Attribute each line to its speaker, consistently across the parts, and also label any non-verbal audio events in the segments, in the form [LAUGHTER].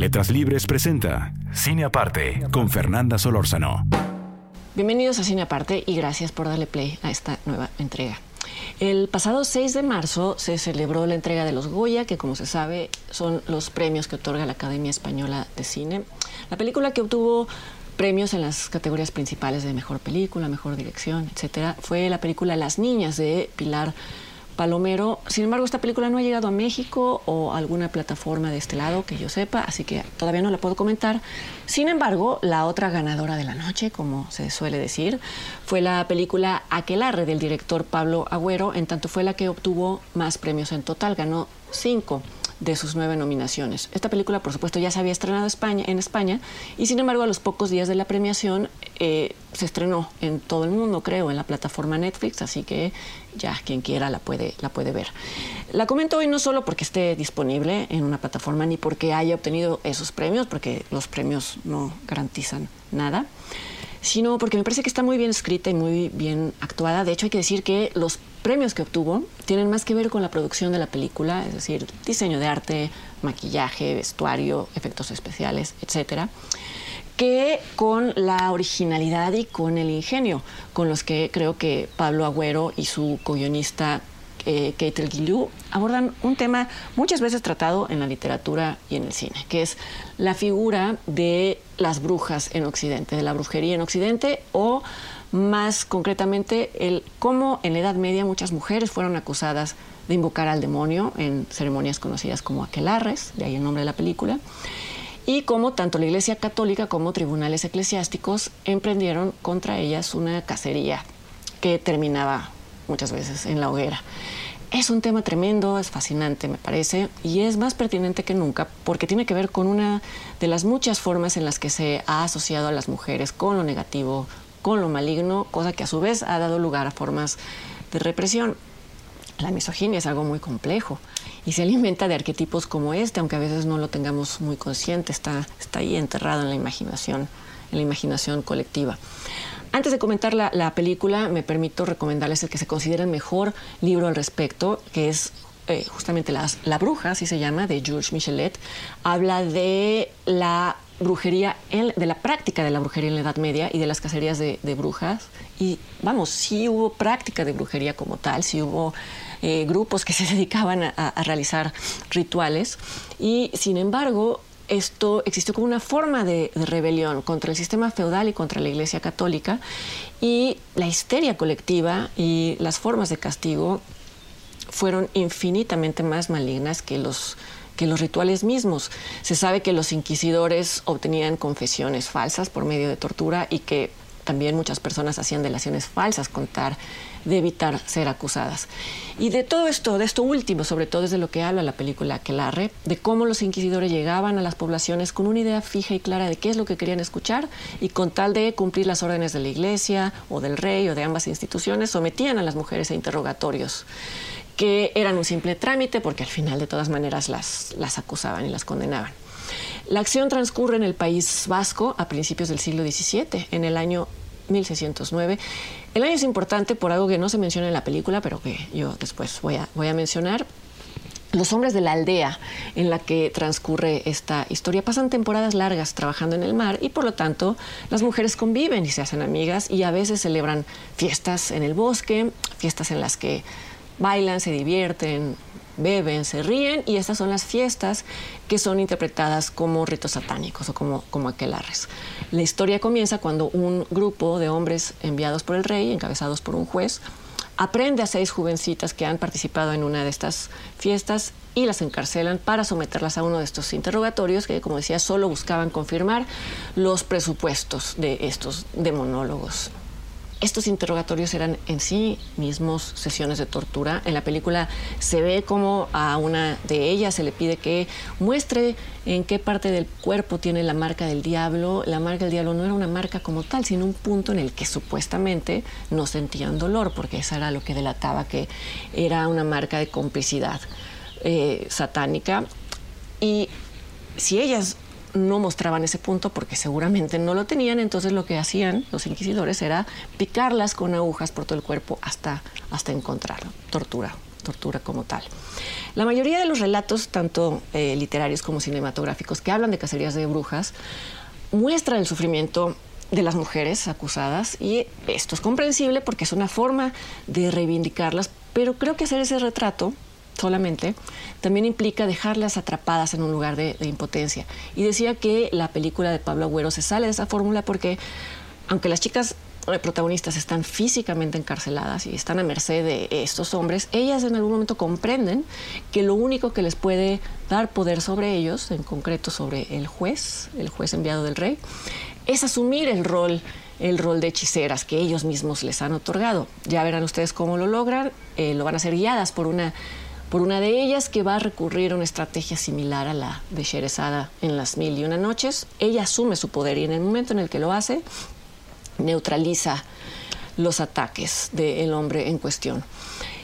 Speaker 1: Letras Libres presenta Cine Aparte con Fernanda Solórzano.
Speaker 2: Bienvenidos a Cine Aparte y gracias por darle play a esta nueva entrega. El pasado 6 de marzo se celebró la entrega de los Goya, que como se sabe son los premios que otorga la Academia Española de Cine. La película que obtuvo premios en las categorías principales de mejor película, mejor dirección, etcétera, fue la película Las Niñas de Pilar Palomero. Sin embargo, esta película no ha llegado a México o a alguna plataforma de este lado que yo sepa, así que todavía no la puedo comentar. Sin embargo, la otra ganadora de la noche, como se suele decir, fue la película Aquelarre del director Pablo Agüero, en tanto fue la que obtuvo más premios en total, ganó cinco de sus nueve nominaciones. Esta película, por supuesto, ya se había estrenado España, en España y, sin embargo, a los pocos días de la premiación eh, se estrenó en todo el mundo, creo, en la plataforma Netflix, así que ya quien quiera la puede, la puede ver. La comento hoy no solo porque esté disponible en una plataforma ni porque haya obtenido esos premios, porque los premios no garantizan nada sino porque me parece que está muy bien escrita y muy bien actuada. De hecho, hay que decir que los premios que obtuvo tienen más que ver con la producción de la película, es decir, diseño de arte, maquillaje, vestuario, efectos especiales, etcétera, que con la originalidad y con el ingenio con los que creo que Pablo Agüero y su co-guionista eh, Kate El abordan un tema muchas veces tratado en la literatura y en el cine, que es la figura de las brujas en Occidente, de la brujería en Occidente o más concretamente el cómo en la Edad Media muchas mujeres fueron acusadas de invocar al demonio en ceremonias conocidas como aquelarres, de ahí el nombre de la película, y cómo tanto la Iglesia Católica como tribunales eclesiásticos emprendieron contra ellas una cacería que terminaba muchas veces en la hoguera. Es un tema tremendo, es fascinante, me parece, y es más pertinente que nunca porque tiene que ver con una de las muchas formas en las que se ha asociado a las mujeres con lo negativo, con lo maligno, cosa que a su vez ha dado lugar a formas de represión. La misoginia es algo muy complejo y se alimenta de arquetipos como este, aunque a veces no lo tengamos muy consciente, está, está ahí enterrado en la imaginación, en la imaginación colectiva. Antes de comentar la, la película, me permito recomendarles el que se considera el mejor libro al respecto, que es eh, justamente La Bruja, así se llama, de Georges Michelet. Habla de la brujería, de la práctica de la brujería en la Edad Media y de las cacerías de, brujas. Y vamos, sí hubo práctica de brujería como tal, sí hubo eh, grupos que [LAUGHS] se dedicaban a, realizar rituales. Y sin embargo, esto existió como una forma de, rebelión contra el sistema feudal y contra la Iglesia Católica y la histeria colectiva y las formas de castigo fueron infinitamente más malignas que los que los rituales mismos. Se sabe que los inquisidores obtenían confesiones falsas por medio de tortura y que también muchas personas hacían delaciones falsas con tal de evitar ser acusadas. Y de todo esto, de esto último, sobre todo es de lo que habla la película Aquelarre, de cómo los inquisidores llegaban a las poblaciones con una idea fija y clara de qué es lo que querían escuchar y con tal de cumplir las órdenes de la iglesia o del rey o de ambas instituciones, sometían a las mujeres a interrogatorios que eran un simple trámite porque al final de todas maneras las, las acusaban y las condenaban. La acción transcurre en el País Vasco a principios del siglo XVII, en el año 1609. El año es importante por algo que no se menciona en la película, pero que yo después voy a, voy a mencionar. Los hombres de la aldea en la que transcurre esta historia pasan temporadas largas trabajando en el mar y por lo tanto las mujeres conviven y se hacen amigas y a veces celebran fiestas en el bosque, fiestas en las que bailan, se divierten, beben, se ríen y estas son las fiestas que son interpretadas como ritos satánicos o como, como aquelarres. La historia comienza cuando un grupo de hombres enviados por el rey, encabezados por un juez, aprende a seis jovencitas que han participado en una de estas fiestas y las encarcelan para someterlas a uno de estos interrogatorios que, como decía, solo buscaban confirmar los presupuestos de estos demonólogos. Estos interrogatorios eran en sí mismos sesiones de tortura. En la película se ve como a una de ellas se le pide que muestre en qué parte del cuerpo tiene la marca del diablo. La marca del diablo no era una marca como tal, sino un punto en el que supuestamente no sentían dolor, porque eso era lo que delataba que era una marca de complicidad eh, satánica. Y si ellas no mostraban ese punto porque seguramente no lo tenían, entonces lo que hacían los inquisidores era picarlas con agujas por todo el cuerpo hasta, hasta encontrarlo. Tortura, tortura como tal. La mayoría de los relatos, tanto eh, literarios como cinematográficos, que hablan de cacerías de brujas, muestran el sufrimiento de las mujeres acusadas y esto es comprensible porque es una forma de reivindicarlas, pero creo que hacer ese retrato solamente, también implica dejarlas atrapadas en un lugar de, impotencia. Y decía que la película de Pablo Agüero se sale de esa fórmula porque, aunque las chicas protagonistas están físicamente encarceladas y están a merced de estos hombres, ellas en algún momento comprenden que lo único que les puede dar poder sobre ellos, en concreto sobre el juez, el juez enviado del rey, es asumir el rol el rol de hechiceras que ellos mismos les han otorgado. Ya verán ustedes cómo lo logran, eh, lo van a ser guiadas por una por una de ellas que va a recurrir a una estrategia similar a la de Sherezada en las mil y una noches. Ella asume su poder y en el momento en el que lo hace, neutraliza los ataques del hombre en cuestión.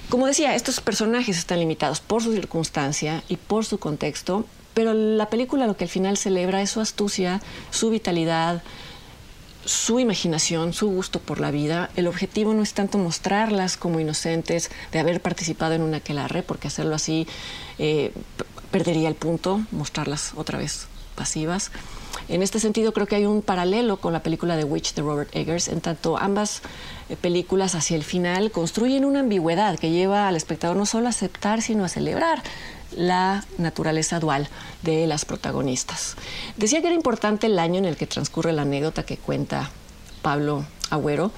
Speaker 2: Como decía, estos personajes están limitados por su circunstancia y por su contexto, pero la película lo que al final celebra es su astucia, su vitalidad, su imaginación, su gusto por la vida. El objetivo no es tanto mostrarlas como inocentes de haber participado en una aquelarre, porque hacerlo así eh, perdería el punto, mostrarlas otra vez pasivas. En este sentido, creo que hay un paralelo con la película The Witch de Robert Eggers, en tanto ambas eh, películas hacia el final construyen una ambigüedad que lleva al espectador no solo a aceptar, sino a celebrar la naturaleza dual de las protagonistas. Decía que era importante el año en el que transcurre la anécdota que cuenta Pablo Agüero,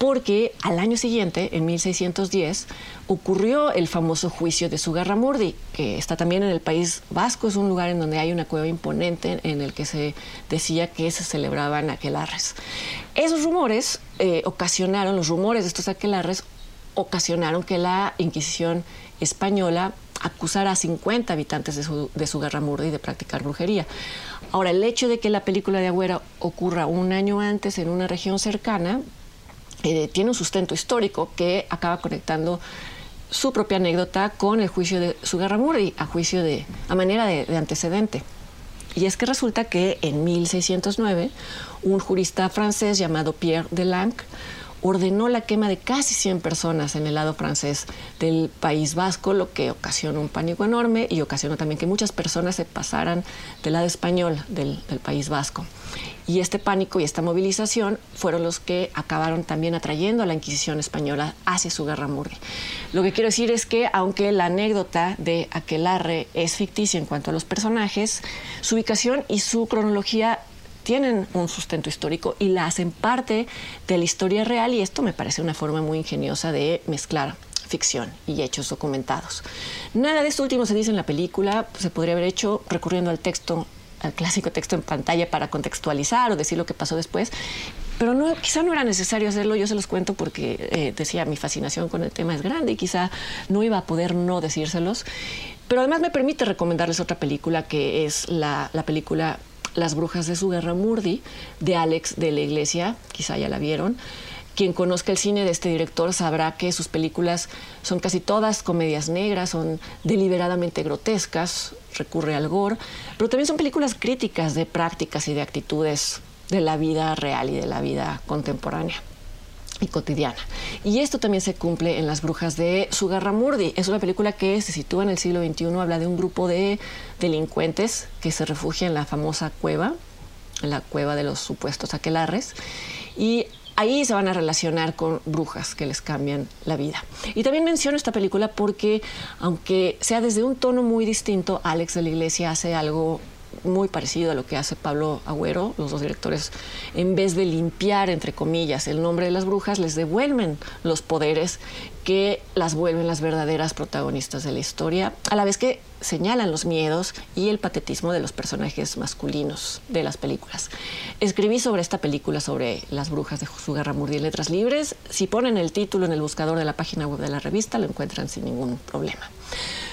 Speaker 2: porque al año siguiente, en 1610, ocurrió el famoso juicio de Sugarramurdi, que está también en el País Vasco, es un lugar en donde hay una cueva imponente en el que se decía que se celebraban aquelarres. Esos rumores eh, ocasionaron, los rumores de estos aquelarres ocasionaron que la Inquisición española acusar a 50 habitantes de su, de su de practicar brujería. Ahora, el hecho de que la película de Agüera ocurra un año antes en una región cercana eh, tiene un sustento histórico que acaba conectando su propia anécdota con el juicio de Sugarramurdi a juicio de a manera de, de antecedente. Y es que resulta que en 1609 un jurista francés llamado Pierre Delanc ordenó la quema de casi 100 personas en el lado francés del País Vasco, lo que ocasionó un pánico enorme y ocasionó también que muchas personas se pasaran del lado español del, País Vasco. Y este pánico y esta movilización fueron los que acabaron también atrayendo a la Inquisición española hacia su guerra murri. Lo que quiero decir es que, aunque la anécdota de Aquelarre es ficticia en cuanto a los personajes, su ubicación y su cronología tienen un sustento histórico y la hacen parte de la historia real y esto me parece una forma muy ingeniosa de mezclar ficción y hechos documentados. Nada de esto último se dice en la película, se podría haber hecho recurriendo al texto, al clásico texto en pantalla para contextualizar o decir lo que pasó después, pero quizá no era necesario hacerlo, yo se los cuento porque eh, decía mi fascinación con el tema es grande y quizá no iba a poder no decírselos, pero además me permite recomendarles otra película que es la, la película las brujas de su guerra Murdi, de Alex de la Iglesia, quizá ya la vieron. Quien conozca el cine de este director sabrá que sus películas son casi todas comedias negras, son deliberadamente grotescas, recurre al gore, pero también son películas críticas de prácticas y de actitudes de la vida real y de la vida contemporánea y cotidiana. Y esto también se cumple en Las Brujas de Sugarramurdi. Es una película que se sitúa en el siglo XXI, habla de un grupo de delincuentes que se refugia en la famosa cueva, en la cueva de los supuestos aquelarres, y ahí se van a relacionar con brujas que les cambian la vida. Y también menciono esta película porque, aunque sea desde un tono muy distinto, Alex de la Iglesia hace algo muy parecido a lo que hace Pablo Agüero. Los dos directores, en vez de limpiar, entre comillas, el nombre de las brujas, les devuelven los poderes que las vuelven las verdaderas protagonistas de la historia, a la vez que señalan los miedos y el patetismo de los personajes masculinos de las películas. Escribí sobre esta película, sobre las brujas de Josué Garramurdi en letras libres. Si ponen el título en el buscador de la página web de la revista, lo encuentran sin ningún problema.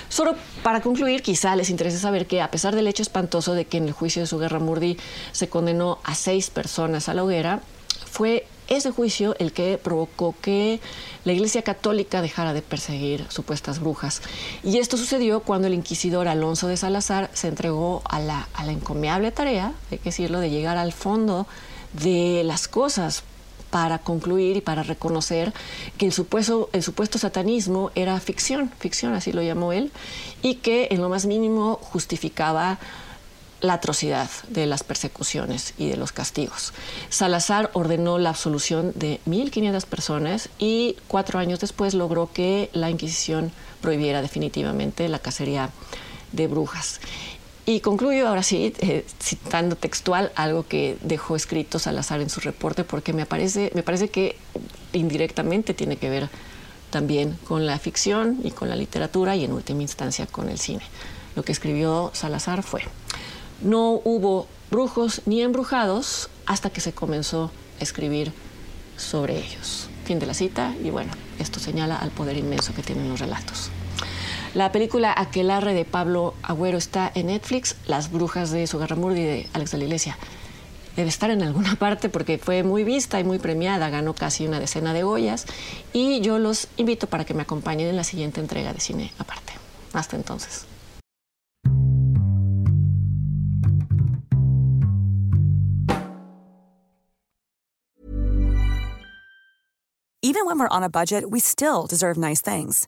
Speaker 2: Solo para concluir, quizá les interese saber que a pesar del hecho espantoso de que en el juicio de Sugarramurdi se condenó a seis personas a la hoguera, fue ese juicio el que provocó que la Iglesia Católica dejara de perseguir supuestas brujas. Y esto sucedió cuando el inquisidor Alonso de Salazar se entregó a la, a la encomiable tarea, hay que decirlo, de llegar al fondo de las cosas para concluir y para reconocer que el supuesto, el supuesto satanismo era ficción, ficción así lo llamó él, y que en lo más mínimo justificaba la atrocidad de las persecuciones y de los castigos. Salazar ordenó la absolución de 1.500 personas y cuatro años después logró que la Inquisición prohibiera definitivamente la cacería de brujas. Y concluyo ahora sí, eh, citando textual algo que dejó escrito Salazar en su reporte, porque me parece, me parece que indirectamente tiene que ver también con la ficción y con la literatura y en última instancia con el cine. Lo que escribió Salazar fue, no hubo brujos ni embrujados hasta que se comenzó a escribir sobre ellos. Fin de la cita y bueno, esto señala al poder inmenso que tienen los relatos. La película Aquelarre de Pablo Agüero está en Netflix, Las brujas de Sugarramurdi de Alex de la Iglesia. Debe estar en alguna [LAUGHS] parte porque fue muy vista y muy premiada, ganó casi una decena de Goyas y yo los invito para que me acompañen en la siguiente entrega de Cine Aparte. Hasta entonces.
Speaker 3: Even when we're on a budget, we still deserve nice things.